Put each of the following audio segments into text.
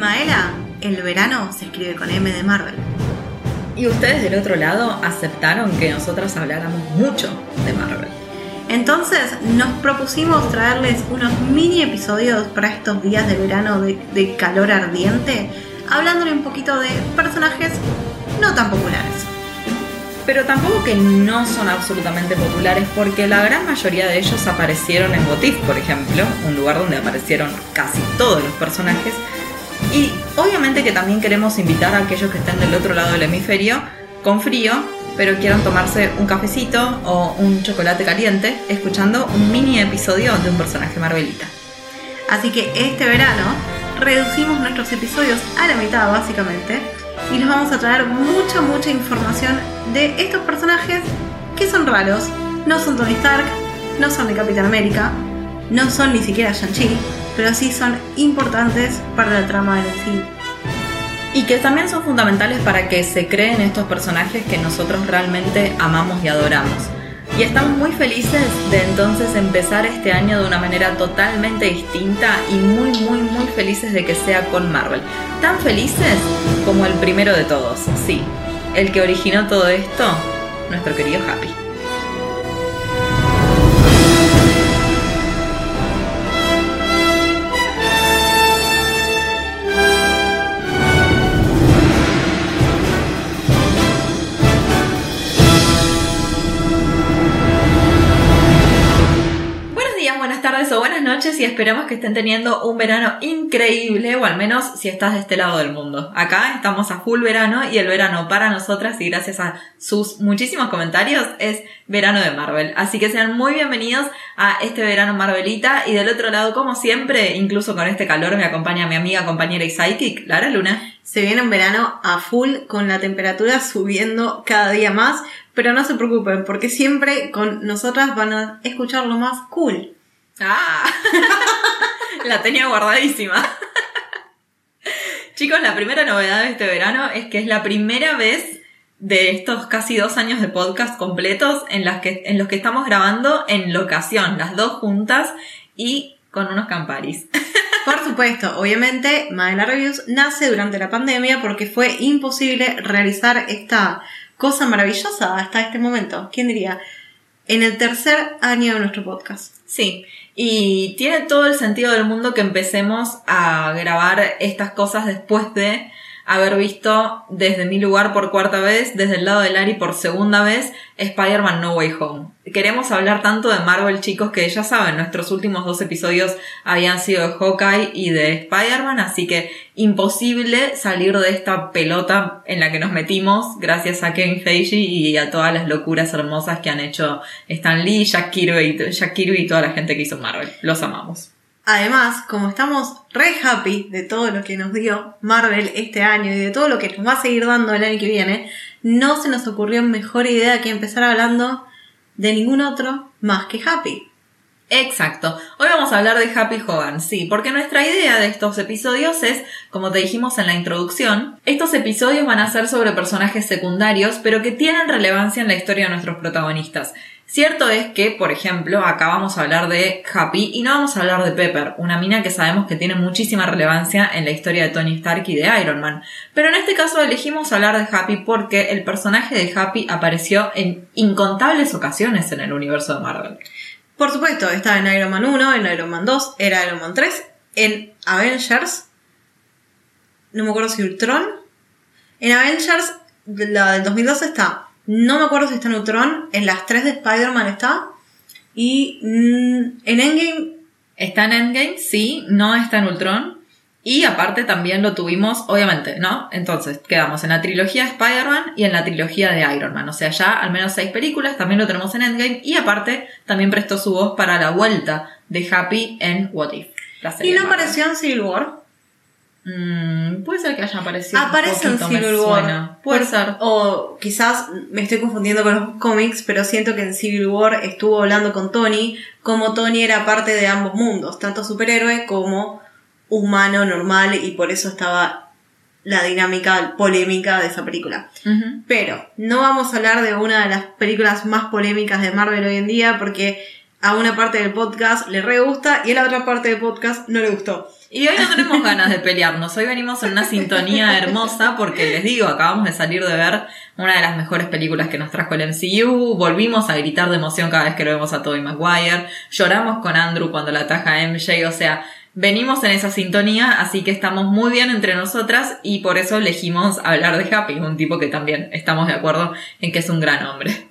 Maela, el verano se escribe con M de Marvel. Y ustedes del otro lado aceptaron que nosotras habláramos mucho de Marvel. Entonces nos propusimos traerles unos mini episodios para estos días de verano de, de calor ardiente, hablándole un poquito de personajes no tan populares. Pero tampoco que no son absolutamente populares, porque la gran mayoría de ellos aparecieron en Botif, por ejemplo, un lugar donde aparecieron casi todos los personajes. Y obviamente que también queremos invitar a aquellos que estén del otro lado del hemisferio con frío, pero quieran tomarse un cafecito o un chocolate caliente escuchando un mini episodio de un personaje Marvelita. Así que este verano reducimos nuestros episodios a la mitad básicamente y les vamos a traer mucha, mucha información de estos personajes que son raros. No son Tony Stark, no son de Capitán América, no son ni siquiera Shang-Chi, pero sí son importantes para la trama del MCU. Y que también son fundamentales para que se creen estos personajes que nosotros realmente amamos y adoramos. Y estamos muy felices de entonces empezar este año de una manera totalmente distinta y muy, muy, muy felices de que sea con Marvel. Tan felices como el primero de todos, sí. El que originó todo esto, nuestro querido Happy. Y esperamos que estén teniendo un verano increíble o al menos si estás de este lado del mundo. Acá estamos a full verano y el verano para nosotras y gracias a sus muchísimos comentarios es verano de Marvel. Así que sean muy bienvenidos a este verano Marvelita y del otro lado como siempre, incluso con este calor me acompaña mi amiga, compañera y psychic, Lara Luna. Se viene un verano a full con la temperatura subiendo cada día más, pero no se preocupen porque siempre con nosotras van a escuchar lo más cool. Ah, la tenía guardadísima. Chicos, la primera novedad de este verano es que es la primera vez de estos casi dos años de podcast completos en, las que, en los que estamos grabando en locación, las dos juntas y con unos camparis. Por supuesto, obviamente, Maela Reviews nace durante la pandemia porque fue imposible realizar esta cosa maravillosa hasta este momento. ¿Quién diría? En el tercer año de nuestro podcast. Sí, y tiene todo el sentido del mundo que empecemos a grabar estas cosas después de haber visto desde mi lugar por cuarta vez, desde el lado de Lari por segunda vez, Spider-Man No Way Home. Queremos hablar tanto de Marvel, chicos, que ya saben, nuestros últimos dos episodios habían sido de Hawkeye y de Spider-Man, así que imposible salir de esta pelota en la que nos metimos gracias a Kevin Feige y a todas las locuras hermosas que han hecho Stan Lee, Jack Kirby, Jack Kirby y toda la gente que hizo Marvel. Los amamos. Además, como estamos re happy de todo lo que nos dio Marvel este año y de todo lo que nos va a seguir dando el año que viene, no se nos ocurrió mejor idea que empezar hablando de ningún otro más que Happy. Exacto. Hoy vamos a hablar de Happy Hogan, sí, porque nuestra idea de estos episodios es, como te dijimos en la introducción, estos episodios van a ser sobre personajes secundarios, pero que tienen relevancia en la historia de nuestros protagonistas. Cierto es que, por ejemplo, acá vamos a hablar de Happy y no vamos a hablar de Pepper, una mina que sabemos que tiene muchísima relevancia en la historia de Tony Stark y de Iron Man. Pero en este caso elegimos hablar de Happy porque el personaje de Happy apareció en incontables ocasiones en el universo de Marvel. Por supuesto, estaba en Iron Man 1, en Iron Man 2, era Iron Man 3, en Avengers, no me acuerdo si Ultron, en Avengers, la del 2012 está, no me acuerdo si está en Ultron, en las 3 de Spider-Man está, y mm, en Endgame Está en Endgame, sí, no está en Ultron. Y aparte también lo tuvimos, obviamente, ¿no? Entonces, quedamos en la trilogía de Spider-Man y en la trilogía de Iron Man. O sea, ya al menos seis películas, también lo tenemos en Endgame. Y aparte, también prestó su voz para la vuelta de Happy en What If. la serie y no apareció en Civil War. Mm, puede ser que haya aparecido. un Aparece en Civil War. suena. Puede Por- ser. O quizás me estoy confundiendo con los cómics, pero siento que en Civil War estuvo hablando con Tony, como Tony era parte de ambos mundos, tanto superhéroe como humano normal, y por eso estaba la dinámica polémica de esa película. Pero no vamos a hablar de una de las películas más polémicas de Marvel hoy en día porque a una parte del podcast le re gusta y a la otra parte del podcast no le gustó. Y hoy no tenemos ganas de pelearnos, hoy venimos en una sintonía hermosa porque les digo, acabamos de salir de ver una de las mejores películas que nos trajo el MCU, volvimos a gritar de emoción cada vez que lo vemos a Tobey Maguire, lloramos con Andrew cuando la ataja MJ, o sea, venimos en esa sintonía, así que estamos muy bien entre nosotras y por eso elegimos hablar de Happy, un tipo que también estamos de acuerdo en que es un gran hombre.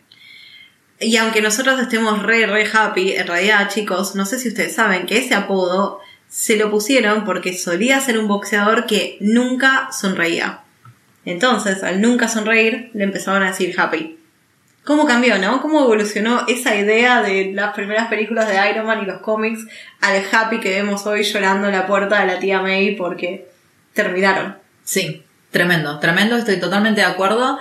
Y aunque nosotros estemos re, re happy, en realidad, chicos, no sé si ustedes saben que ese apodo se lo pusieron porque solía ser un boxeador que nunca sonreía. Entonces, al nunca sonreír, le empezaban a decir happy. ¿Cómo cambió, no? ¿Cómo evolucionó esa idea de las primeras películas de Iron Man y los cómics al happy que vemos hoy llorando en la puerta de la tía May porque terminaron? Sí, tremendo, tremendo, estoy totalmente de acuerdo.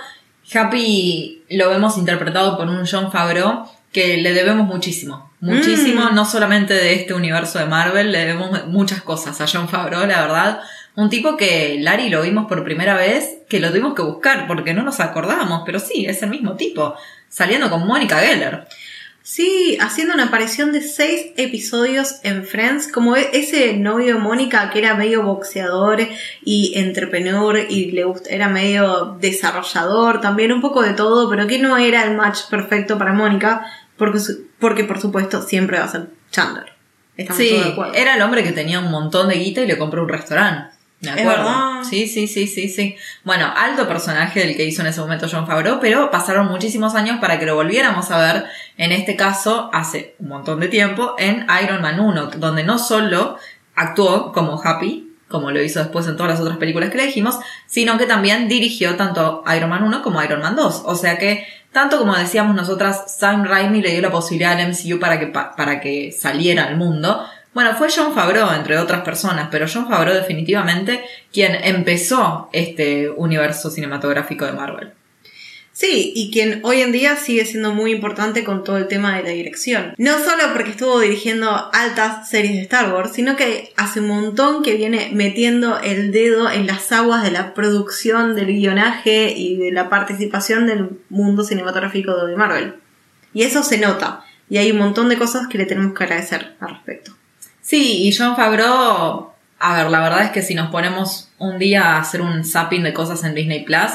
Happy lo vemos interpretado por un John Favreau que le debemos muchísimo. Muchísimo, Mm. no solamente de este universo de Marvel, le debemos muchas cosas a John Favreau, la verdad. Un tipo que Larry lo vimos por primera vez, que lo tuvimos que buscar porque no nos acordábamos, pero sí, es el mismo tipo, saliendo con Mónica Geller. Sí, haciendo una aparición de seis episodios en Friends, como e- ese novio de Mónica que era medio boxeador y entrepreneur y le gust- era medio desarrollador, también un poco de todo, pero que no era el match perfecto para Mónica, porque, porque por supuesto siempre va a ser Chandler. Estamos Sí, de era el hombre que tenía un montón de guita y le compró un restaurante. Me Es acuerdo. verdad. Sí, sí, sí, sí, sí. Bueno, alto personaje el que hizo en ese momento John Favreau, pero pasaron muchísimos años para que lo volviéramos a ver, en este caso, hace un montón de tiempo, en Iron Man 1, donde no solo actuó como Happy, como lo hizo después en todas las otras películas que le dijimos, sino que también dirigió tanto Iron Man 1 como Iron Man 2. O sea que, tanto como decíamos nosotras, Sam Raimi le dio la posibilidad al MCU para que, pa- para que saliera al mundo. Bueno, fue John Favreau, entre otras personas, pero John Favreau definitivamente quien empezó este universo cinematográfico de Marvel. Sí, y quien hoy en día sigue siendo muy importante con todo el tema de la dirección. No solo porque estuvo dirigiendo altas series de Star Wars, sino que hace un montón que viene metiendo el dedo en las aguas de la producción, del guionaje y de la participación del mundo cinematográfico de Marvel. Y eso se nota. Y hay un montón de cosas que le tenemos que agradecer al respecto. Sí, y John Favreau, a ver, la verdad es que si nos ponemos un día a hacer un zapping de cosas en Disney Plus,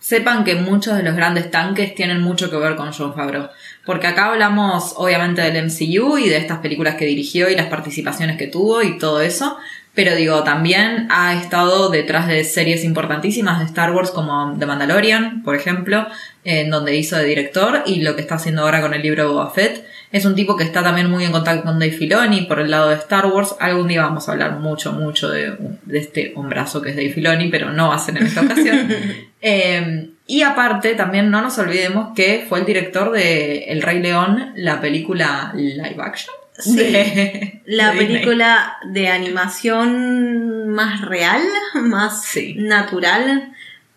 sepan que muchos de los grandes tanques tienen mucho que ver con John Favreau. Porque acá hablamos obviamente del MCU y de estas películas que dirigió y las participaciones que tuvo y todo eso. Pero digo, también ha estado detrás de series importantísimas de Star Wars como The Mandalorian, por ejemplo, en donde hizo de director y lo que está haciendo ahora con el libro de Boba Fett. Es un tipo que está también muy en contacto con Dave Filoni por el lado de Star Wars. Algún día vamos a hablar mucho, mucho de, de este hombrazo que es Dave Filoni, pero no ser en esta ocasión. Eh, y aparte, también no nos olvidemos que fue el director de El Rey León, la película live action. Sí. de- La de Disney. película de animación más real, más Sí. natural.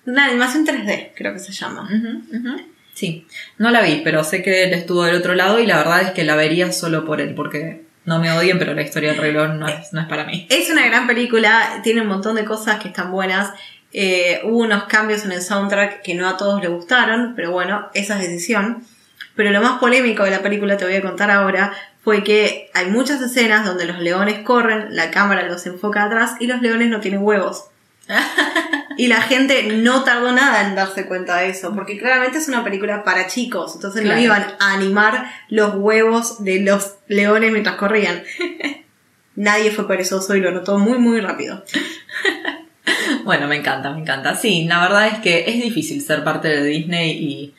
La animación 3D, creo que se llama. Sí, no la vi, pero sé que él estuvo del otro lado y la verdad es que la vería solo por él, porque no me odien, pero la historia del León no es, no es para mí. Es una gran película, tiene un montón de cosas que están buenas. Eh, hubo unos cambios en el soundtrack que no a todos le gustaron, pero bueno, esa es decisión. Pero lo más polémico de la película, te voy a contar ahora, fue que hay muchas escenas donde los leones corren, la cámara los enfoca atrás y los leones no tienen huevos. y la gente no tardó nada en darse cuenta de eso, porque claramente es una película para chicos, entonces Claro. no iban a animar los huevos de los leones mientras corrían. Nadie fue perezoso y lo notó muy muy rápido. Bueno, me encanta, me encanta. Sí, la verdad es que es difícil ser parte de Disney y,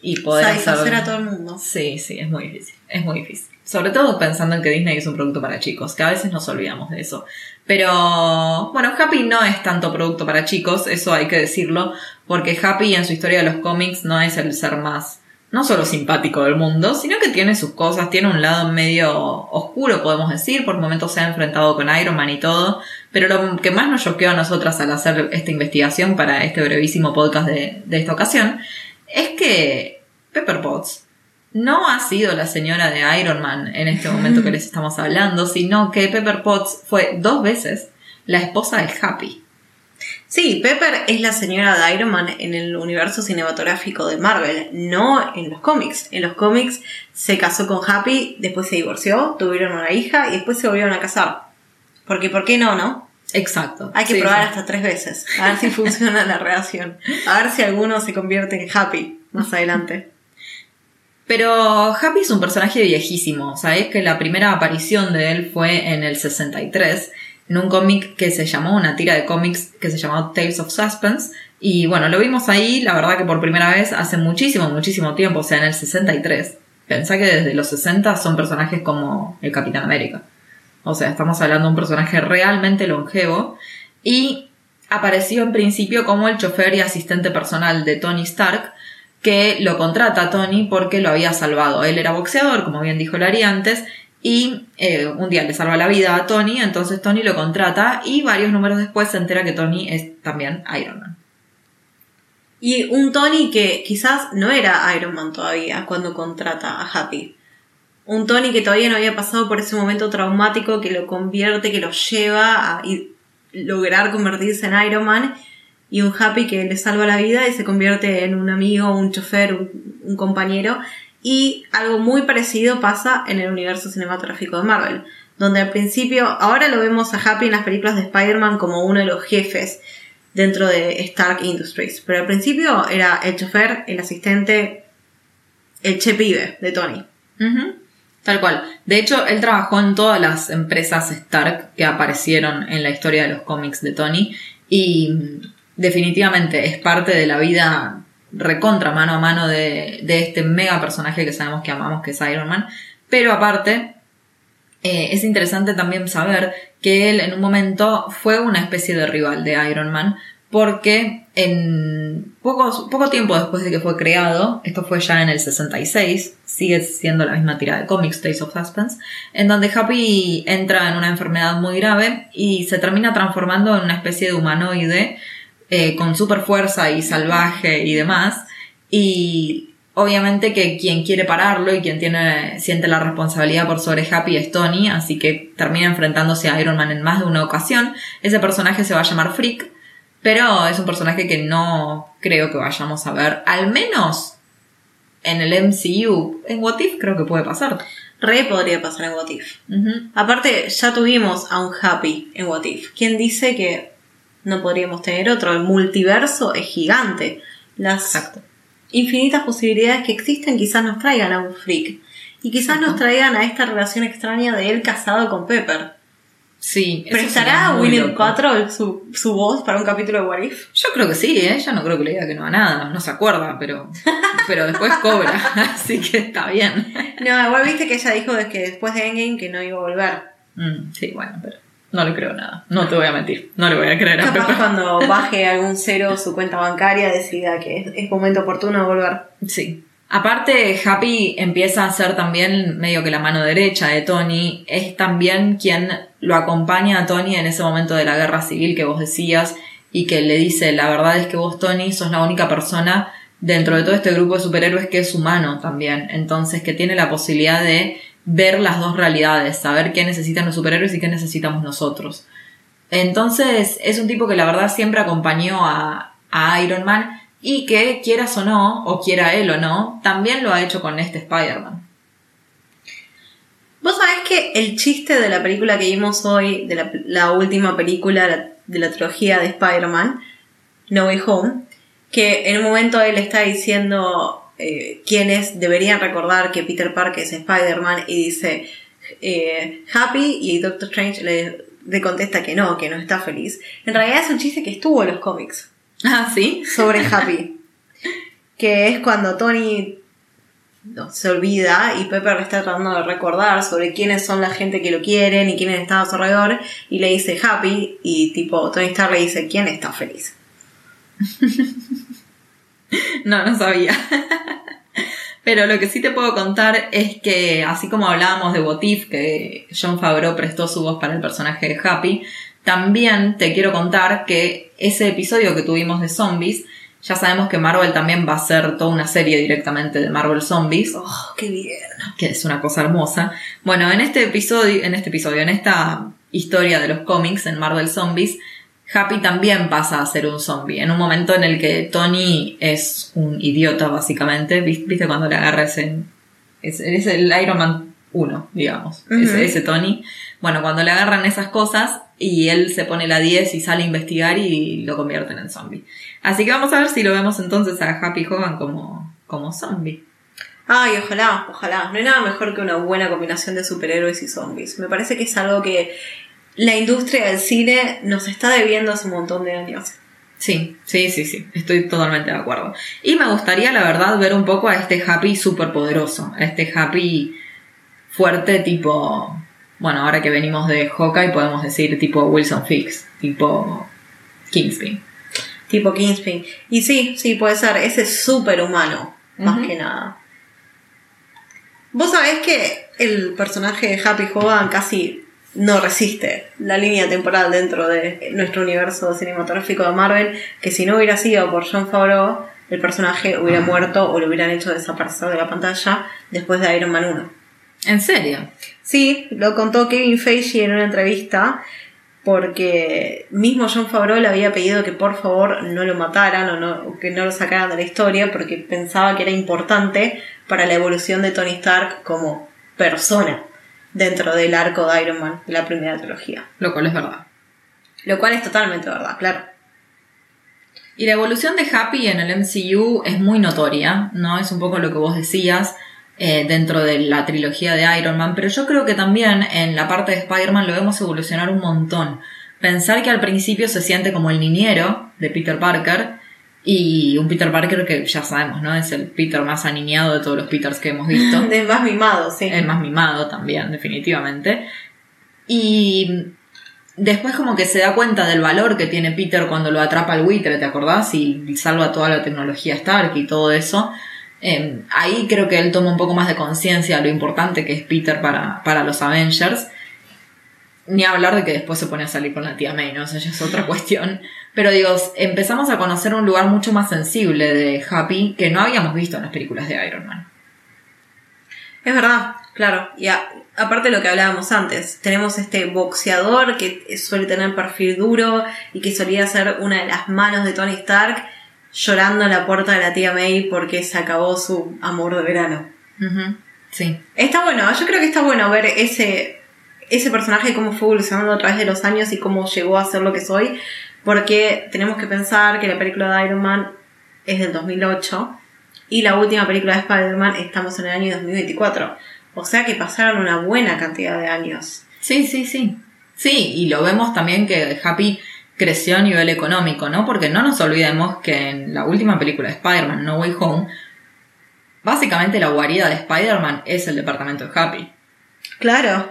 y poder Satisfacer hacer... a todo el mundo. Sí, sí, es muy difícil, es muy difícil. Sobre todo pensando en que Disney es un producto para chicos, que a veces nos olvidamos de eso. Pero, bueno, Happy no es tanto producto para chicos, eso hay que decirlo, porque Happy en su historia de los cómics no es el ser más, no solo simpático del mundo, sino que tiene sus cosas, tiene un lado medio oscuro, podemos decir, por momentos se ha enfrentado con Iron Man y todo, pero lo que más nos choqueó a nosotras al hacer esta investigación para este brevísimo podcast de, de esta ocasión, es que Pepper Potts no ha sido la señora de Iron Man en este momento que les estamos hablando, sino que Pepper Potts fue dos veces la esposa de Happy. Sí, Pepper es la señora de Iron Man en el universo cinematográfico de Marvel, no en los cómics. En los cómics se casó con Happy, después se divorció, tuvieron una hija y después se volvieron a casar. Porque, ¿por qué no, no? Exacto. Hay que Sí, probar sí. hasta tres veces, a ver si funciona la relación. A ver si alguno se convierte en Happy más adelante. Pero Happy es un personaje viejísimo. Sabés que la primera aparición de él fue en el 63, en un cómic que se llamó, una tira de cómics que se llamó Tales of Suspense. Y bueno, lo vimos ahí, la verdad que por primera vez hace muchísimo, muchísimo tiempo, o sea, en el 63. Pensá que desde los 60 son personajes como el Capitán América. O sea, estamos hablando de un personaje realmente longevo. Y apareció en principio como el chofer y asistente personal de Tony Stark, que lo contrata a Tony porque lo había salvado. Él era boxeador, como bien dijo Larry antes, y eh, un día le salva la vida a Tony, entonces Tony lo contrata y varios números después se entera que Tony es también Iron Man. Y un Tony que quizás no era Iron Man todavía cuando contrata a Happy. Un Tony que todavía no había pasado por ese momento traumático que lo convierte, que lo lleva a lograr convertirse en Iron Man. Y un Happy que le salva la vida y se convierte en un amigo, un chofer, un, un compañero. Y algo muy parecido pasa en el universo cinematográfico de Marvel. Donde al principio, ahora lo vemos a Happy en las películas de Spider-Man como uno de los jefes dentro de Stark Industries. Pero al principio era el chofer, el asistente, el che pibe de Tony. Tal cual. De hecho, él trabajó en todas las empresas Stark que aparecieron en la historia de los cómics de Tony y definitivamente es parte de la vida recontra mano a mano de, de este mega personaje que sabemos que amamos, que es Iron Man. Pero aparte, eh, es interesante también saber que él en un momento fue una especie de rival de Iron Man porque en poco, tiempo después de que fue creado, esto fue ya en el 66, sigue siendo la misma tira de cómics, Days of Suspense, en donde Happy entra en una enfermedad muy grave y se termina transformando en una especie de humanoide eh, con super fuerza y salvaje y demás. Y obviamente que quien quiere pararlo y quien tiene, siente la responsabilidad por sobre Happy es Tony, así que termina enfrentándose a Iron Man en más de una ocasión. Ese personaje se va a llamar Freak, pero es un personaje que no creo que vayamos a ver, al menos en el MCU. En What If creo que puede pasar. Re podría pasar en What If. Aparte, ya tuvimos a un Happy en What If. ¿Quién dice que no podríamos tener otro? El multiverso es gigante. Las Exacto. infinitas posibilidades que existen quizás nos traigan a un freak. Y quizás nos traigan a esta relación extraña de él casado con Pepper. Sí. ¿Prestará a William loco. Quattro su, su voz para un capítulo de What If? Yo creo que sí, ¿eh? Yo no creo que le diga que no a nada. No se acuerda, pero, pero después cobra. Así que está bien. No, igual viste que ella dijo que después de Endgame que no iba a volver. Mm, sí, bueno, pero no le creo nada. No te voy a mentir. No le voy a creer a Capaz Pepe. cuando baje algún cero su cuenta bancaria decida que es, es momento oportuno de volver. Sí. Aparte, Happy empieza a ser también medio que la mano derecha de Tony. Es también quien lo acompaña a Tony en ese momento de la guerra civil que vos decías y que le dice, la verdad es que vos, Tony, sos la única persona dentro de todo este grupo de superhéroes que es humano también. Entonces, que tiene la posibilidad de ver las dos realidades, saber qué necesitan los superhéroes y qué necesitamos nosotros. Entonces, es un tipo que la verdad siempre acompañó a, a Iron Man y que, quieras o no, o quiera él o no, también lo ha hecho con este Spider-Man. Vos sabés que el chiste de la película que vimos hoy, de la, última película la- de la trilogía de Spider-Man, No Way Home, que en un momento él está diciendo eh, quienes deberían recordar que Peter Parker es Spider-Man y dice eh, Happy y Doctor Strange le, le contesta que no, que no está feliz. En realidad es un chiste que estuvo en los cómics Ah, sí. sobre Happy. que es cuando Tony no, se olvida y Pepper le está tratando de recordar sobre quiénes son la gente que lo quieren y quiénes están a su alrededor y le dice Happy y tipo Tony Stark le dice quién está feliz. No, no sabía. Pero lo que sí te puedo contar es que, así como hablábamos de Botif, que John Favreau prestó su voz para el personaje de Happy, también te quiero contar que ese episodio que tuvimos de zombies, ya sabemos que Marvel también va a hacer toda una serie directamente de Marvel Zombies. Oh, qué bien. que es una cosa hermosa. Bueno, en este episodio, en este episodio, en esta historia de los cómics en Marvel Zombies, Happy también pasa a ser un zombie. En un momento en el que Tony es un idiota, básicamente. ¿Viste cuando le agarra ese. Es, es el Iron Man 1, digamos. Ese, ese Tony. Bueno, cuando le agarran esas cosas y él se pone la 10 y sale a investigar y lo convierten en zombie. Así que vamos a ver si lo vemos entonces a Happy Hogan como, como zombie. Ay, ojalá, ojalá. No hay nada mejor que una buena combinación de superhéroes y zombies. Me parece que es algo que la industria del cine nos está debiendo hace un montón de años. Sí, sí, sí, sí, estoy totalmente de acuerdo. Y me gustaría, la verdad, ver un poco a este Happy súper poderoso, a este Happy fuerte tipo, bueno, ahora que venimos de Hawkeye podemos decir tipo Wilson Fix, tipo Kingspin. Tipo Kingspin. Y sí, sí, puede ser. Ese es súper humano, más que nada. Vos sabés que el personaje de Happy Hogan casi no resiste la línea temporal dentro de nuestro universo cinematográfico de Marvel, que si no hubiera sido por John Favreau, el personaje hubiera muerto o lo hubieran hecho desaparecer de la pantalla después de Iron Man 1. ¿En serio? Sí, lo contó Kevin Feige en una entrevista porque mismo John Favreau le había pedido que por favor no lo mataran o, no, que no lo sacaran de la historia porque pensaba que era importante para la evolución de Tony Stark como persona dentro del arco de Iron Man de la primera trilogía. Lo cual es verdad. Lo cual es totalmente verdad, claro. Y la evolución de Happy en el MCU es muy notoria, ¿no? Es un poco lo que vos decías eh, dentro de la trilogía de Iron Man, pero yo creo que también en la parte de Spider-Man lo vemos evolucionar un montón. Pensar que al principio se siente como el niñero de Peter Parker y un Peter Parker que ya sabemos, ¿no? Es el Peter más aniñado de todos los Peters que hemos visto. De más mimado, sí. el más mimado también, definitivamente. Y después como que se da cuenta del valor que tiene Peter cuando lo atrapa el buitre, ¿te acordás? Y salva toda la tecnología Stark y todo eso. Eh, ahí creo que él toma un poco más de conciencia de lo importante que es Peter para, para los Avengers. Ni hablar de que después se pone a salir con la tía May, ¿no? O sea, ya es otra cuestión. Pero digo, empezamos a conocer un lugar mucho más sensible de Happy que no habíamos visto en las películas de Iron Man. Es verdad, claro. Y a- aparte de lo que hablábamos antes, tenemos este boxeador que suele tener perfil duro y que solía ser una de las manos de Tony Stark llorando en la puerta de la tía May porque se acabó su amor de verano. Sí. Está bueno, yo creo que está bueno ver ese, ese personaje cómo fue evolucionando a través de los años y cómo llegó a ser lo que soy, porque tenemos que pensar que la película de Iron Man es del 2008 y la última película de Spider-Man estamos en el año 2024. O sea que pasaron una buena cantidad de años. Sí, sí, sí. Sí, y lo vemos también que Happy creció a nivel económico, ¿no? Porque no nos olvidemos que en la última película de Spider-Man, No Way Home, básicamente la guarida de Spider-Man es el departamento de Happy. Claro,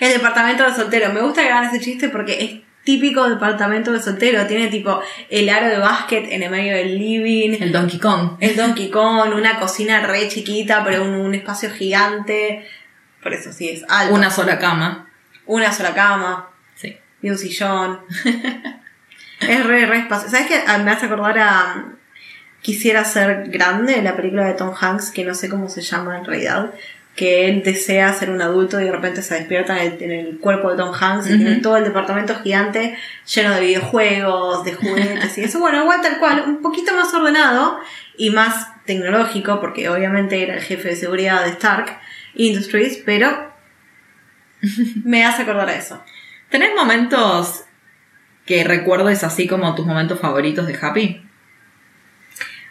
el departamento de soltero. Me gusta que hagan ese chiste porque es típico departamento de soltero. Tiene tipo el aro de básquet en el medio del living. El Donkey Kong. El Donkey Kong, una cocina re chiquita, pero un, un espacio gigante. Por eso sí, es alto. Una sola cama. Una sola cama Sí. y un sillón. es re, re espacio. ¿Sabes qué? Ah, Me hace acordar a um, Quisiera ser grande, la película de Tom Hanks, que no sé cómo se llama en realidad. Que él desea ser un adulto y de repente se despierta en el, en el cuerpo de Tom Hanks y Ujú. tiene todo el departamento gigante lleno de videojuegos, de juguetes y eso. Bueno, igual tal cual, un poquito más ordenado y más tecnológico, porque obviamente era el jefe de seguridad de Stark Industries, pero me hace acordar a eso. ¿Tenés momentos que recuerdes así como tus momentos favoritos de Happy?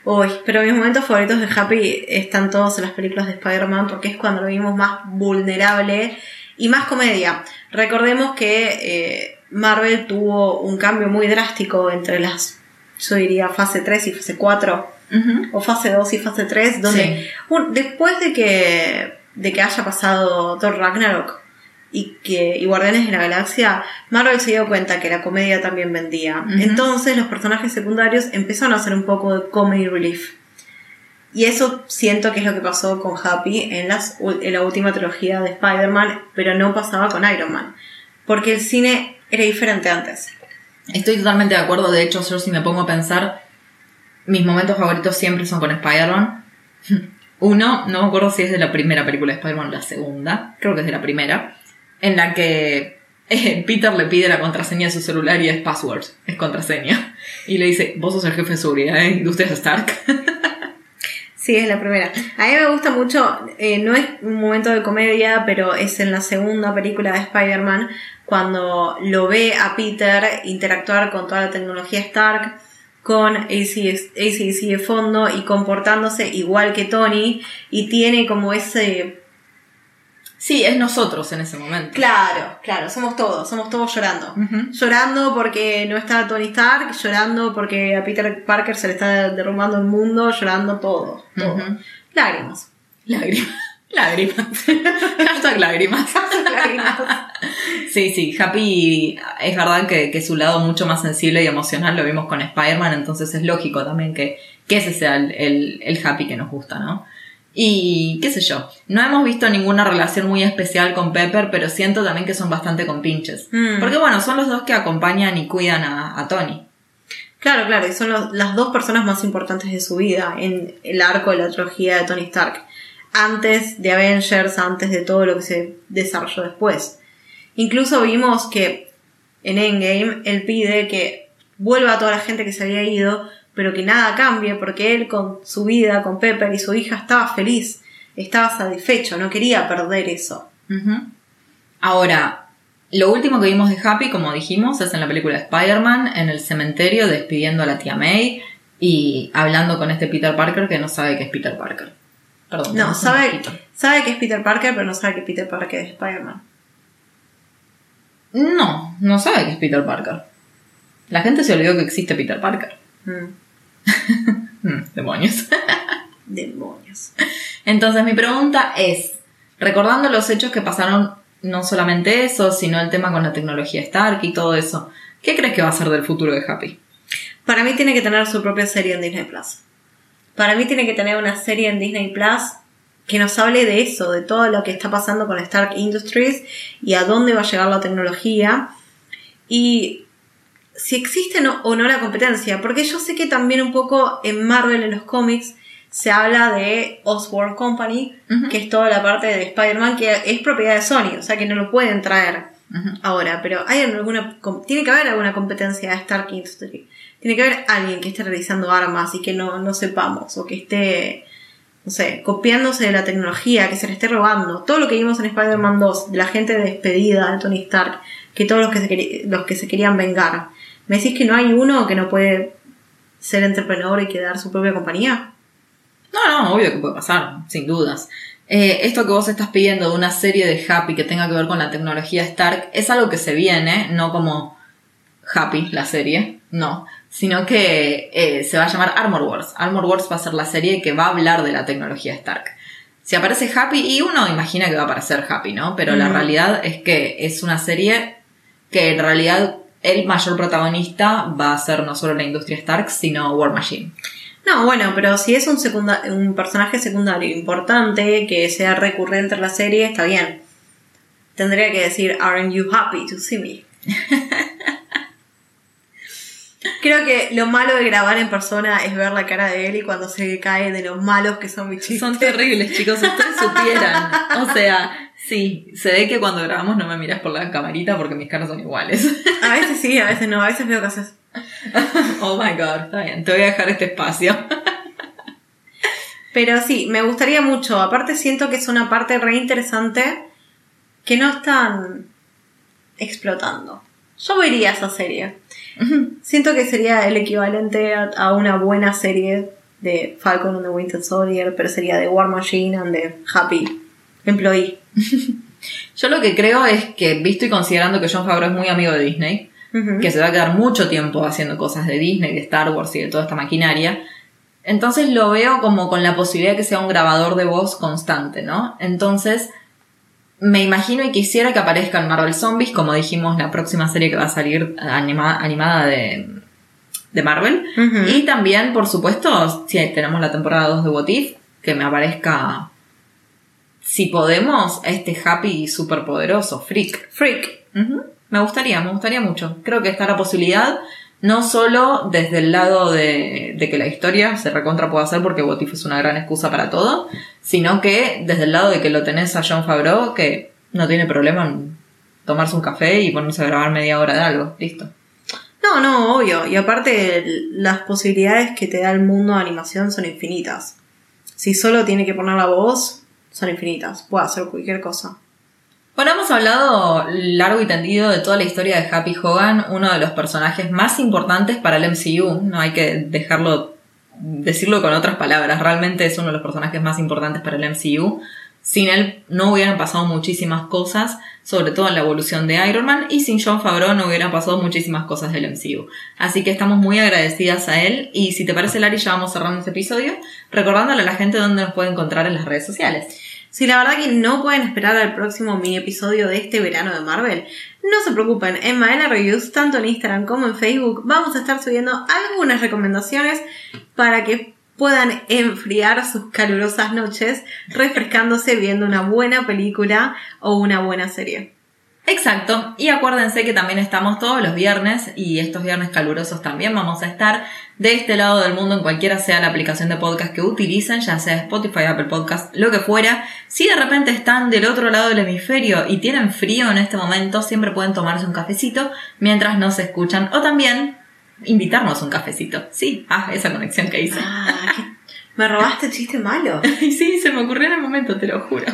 Uy, pero mis momentos favoritos de Happy están todos en las películas de Spider-Man porque es cuando lo vimos más vulnerable y más comedia. Recordemos que eh, Marvel tuvo un cambio muy drástico entre las, yo diría, fase 3 y fase 4, Ujú. o fase 2 y fase 3, donde Sí. un- después de que, de que haya pasado Thor Ragnarok y que y Guardianes de la Galaxia, Marvel se dio cuenta que la comedia también vendía. Entonces los personajes secundarios empezaron a hacer un poco de comedy relief. Y eso siento que es lo que pasó con Happy en, las, en la última trilogía de Spider-Man, pero no pasaba con Iron Man. Porque el cine era diferente antes. Estoy totalmente de acuerdo. De hecho, yo si me pongo a pensar, mis momentos favoritos siempre son con Spider-Man. Uno, no me acuerdo si es de la primera película de Spider-Man o la segunda, creo que es de la primera, en la que eh, Peter le pide la contraseña de su celular y es password, es contraseña. Y le dice, vos sos el jefe de seguridad, ¿eh? Industrias Stark. Sí, es la primera. A mí me gusta mucho, eh, no es un momento de comedia, pero es en la segunda película de Spider-Man, cuando lo ve a Peter interactuar con toda la tecnología Stark, con ACDC de fondo y comportándose igual que Tony, y tiene como ese Sí, es nosotros en ese momento. Claro, claro, somos todos, somos todos llorando. Llorando porque no está Tony Stark, llorando porque a Peter Parker se le está derrumbando el mundo, llorando todo. todo. Lágrimas. Lágrimas. Lágrimas. Hashtag lágrimas. lágrimas. Sí, sí, Happy es verdad que, que, su lado mucho más sensible y emocional lo vimos con Spider-Man, entonces es lógico también que, que ese sea el, el, el Happy que nos gusta, ¿no? Y qué sé yo, no hemos visto ninguna relación muy especial con Pepper, pero siento también que son bastante compinches. Mm. Porque bueno, son los dos que acompañan y cuidan a, Tony. Claro, claro, y son las dos personas más importantes de su vida en el arco de la trilogía de Tony Stark. Antes de Avengers, antes de todo lo que se desarrolló después. Incluso vimos que en Endgame él pide que vuelva a toda la gente que se había ido pero que nada cambie porque él con su vida, con Pepper y su hija estaba feliz, estaba satisfecho, no quería perder eso. Ahora, lo último que vimos de Happy, como dijimos, es en la película Spider-Man, en el cementerio, despidiendo a la tía May y hablando con este Peter Parker que no sabe que es Peter Parker. Perdón. No, sabe, sabe que es Peter Parker, pero no sabe que Peter Parker es Spider-Man. No, no sabe que es Peter Parker. La gente se olvidó que existe Peter Parker. Mm. Mm, demonios. Demonios. Entonces mi pregunta es, recordando los hechos que pasaron, no solamente eso, sino el tema con la tecnología Stark y todo eso, ¿qué crees que va a ser del futuro de Happy? Para mí tiene que tener su propia serie en Disney Plus. Para mí tiene que tener una serie en Disney Plus que nos hable de eso, de todo lo que está pasando con Stark Industries y a dónde va a llegar la tecnología. Y si existe o no la competencia, porque yo sé que también un poco en Marvel, en los cómics, se habla de Osborne Company, que es toda la parte de Spider-Man, que es propiedad de Sony, o sea que no lo pueden traer ahora, pero hay alguna, tiene que haber alguna competencia de Stark Industry. Tiene que haber alguien que esté realizando armas y que no, no sepamos, o que esté, no sé, copiándose de la tecnología, que se le esté robando. Todo lo que vimos en Spider-Man 2, de la gente despedida de Tony Stark, que todos los que se, los que se querían vengar ¿Me decís que no hay uno que no puede ser entrepreneur y crear su propia compañía? No, no, obvio que puede pasar, sin dudas. Eh, esto que vos estás pidiendo de una serie de Happy que tenga que ver con la tecnología Stark es algo que se viene, no como Happy, la serie, no, sino que eh, se va a llamar Armor Wars. Armor Wars va a ser la serie que va a hablar de la tecnología Stark. Si aparece Happy, y uno imagina que va a aparecer Happy, ¿no? Pero la realidad es que es una serie que en realidad el mayor protagonista va a ser no solo la industria Stark, sino War Machine. No, bueno, pero si es un, un personaje secundario importante que sea recurrente en la serie, está bien. Tendría que decir, Aren't you happy to see me? Creo que lo malo de grabar en persona es ver la cara de él y cuando se cae de los malos que son mis chistes. Son terribles, chicos, ustedes supieran. O sea, Sí, se ve que cuando grabamos no me miras por la camarita porque mis caras son iguales. A veces sí, a veces no, a veces veo que haces. oh my god, está bien, te voy a dejar este espacio. Pero sí, me gustaría mucho. Aparte siento que es una parte re interesante que no están explotando. Yo vería esa serie. Siento que sería el equivalente a, una buena serie de Falcon and the Winter Soldier, pero sería de War Machine and the Happy Employee. Yo lo que creo es que, visto y considerando que John Favreau es muy amigo de Disney, que se va a quedar mucho tiempo haciendo cosas de Disney, de Star Wars y de toda esta maquinaria, entonces lo veo como con la posibilidad de que sea un grabador de voz constante, ¿no? Entonces, me imagino y quisiera que aparezca en Marvel Zombies, como dijimos, la próxima serie que va a salir animada de, de Marvel. Y también, por supuesto, si tenemos la temporada 2 de What If, que me aparezca si podemos, este Happy superpoderoso, Freak. Freak. Me gustaría, me gustaría mucho. Creo que está la posibilidad, no solo desde el lado de, que la historia se recontra puede hacer porque Botif es una gran excusa para todo, sino que desde el lado de que lo tenés a John Favreau, que no tiene problema en tomarse un café y ponerse a grabar media hora de algo. Listo. No, no, obvio. Y aparte, las posibilidades que te da el mundo de animación son infinitas. Si solo tiene que poner la voz, son infinitas. Puede hacer cualquier cosa. Bueno, hemos hablado largo y tendido de toda la historia de Happy Hogan, uno de los personajes más importantes para el MCU. No hay que dejarlo, decirlo con otras palabras. Realmente es uno de los personajes más importantes para el MCU. Sin él no hubieran pasado muchísimas cosas, sobre todo en la evolución de Iron Man, y sin John Favreau no hubieran pasado muchísimas cosas del MCU. Así que estamos muy agradecidas a él, y si te parece, Lari, ya vamos cerrando este episodio, recordándole a la gente dónde nos puede encontrar en las redes sociales. Si la verdad que no pueden esperar al próximo mini episodio de este verano de Marvel, no se preocupen, en Maela Reviews, tanto en Instagram como en Facebook, vamos a estar subiendo algunas recomendaciones para que puedan enfriar sus calurosas noches refrescándose viendo una buena película o una buena serie. Exacto, y acuérdense que también estamos todos los viernes y estos viernes calurosos también vamos a estar de este lado del mundo en cualquiera sea la aplicación de podcast que utilicen, ya sea Spotify, Apple Podcast, lo que fuera. Si de repente están del otro lado del hemisferio y tienen frío en este momento, siempre pueden tomarse un cafecito mientras nos escuchan o también invitarnos un cafecito. Sí, ah, esa conexión que hice. Ah, qué- me robaste el chiste malo. Sí, se me ocurrió en el momento, te lo juro.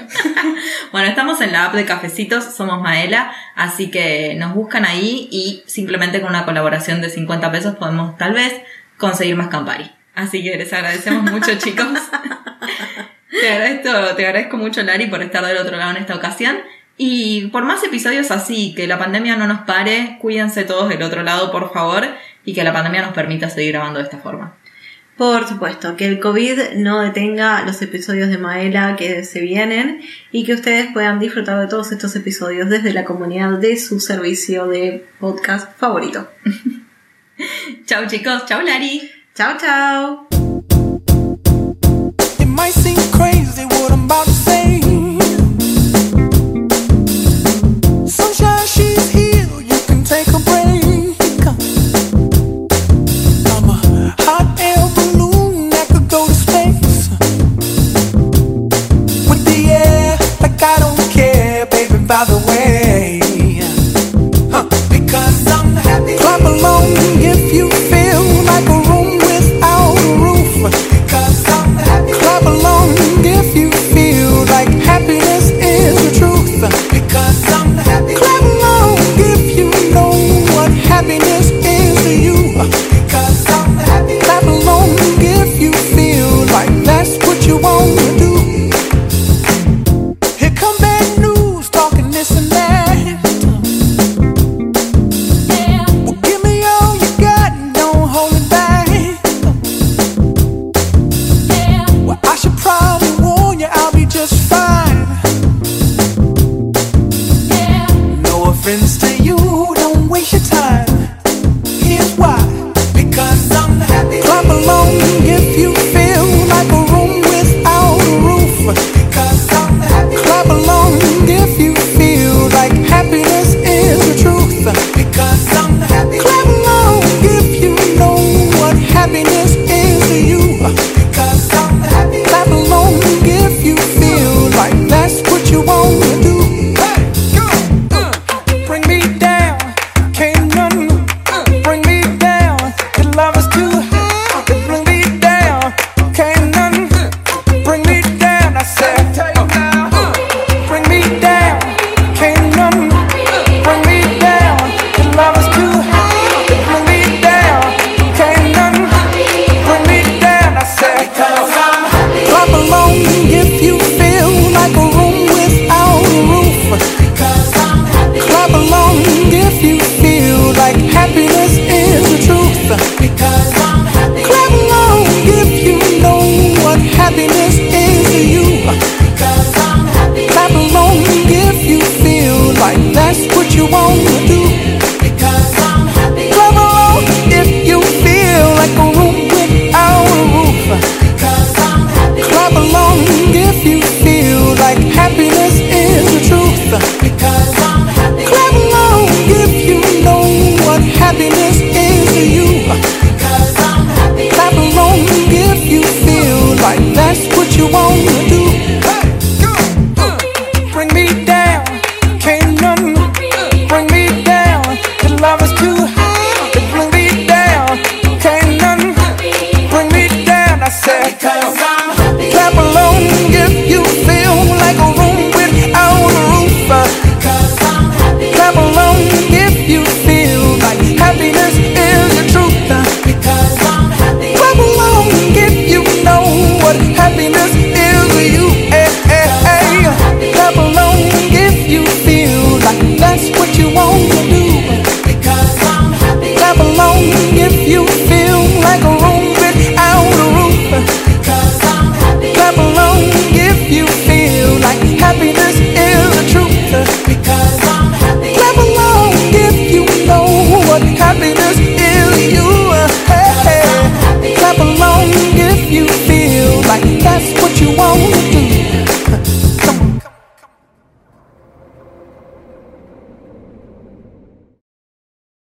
bueno, estamos en la app de Cafecitos, somos Maela, así que nos buscan ahí y simplemente con una colaboración de 50 pesos podemos tal vez conseguir más Campari. Así que les agradecemos mucho, chicos. Te agradezco, te agradezco mucho, Lari, por estar del otro lado en esta ocasión. Y por más episodios así, que la pandemia no nos pare, cuídense todos del otro lado, por favor, y que la pandemia nos permita seguir grabando de esta forma. Por supuesto, que el COVID no detenga los episodios de Maela que se vienen y que ustedes puedan disfrutar de todos estos episodios desde la comunidad de su servicio de podcast favorito. Chau, chicos. Chau, Lari. Chao, chao.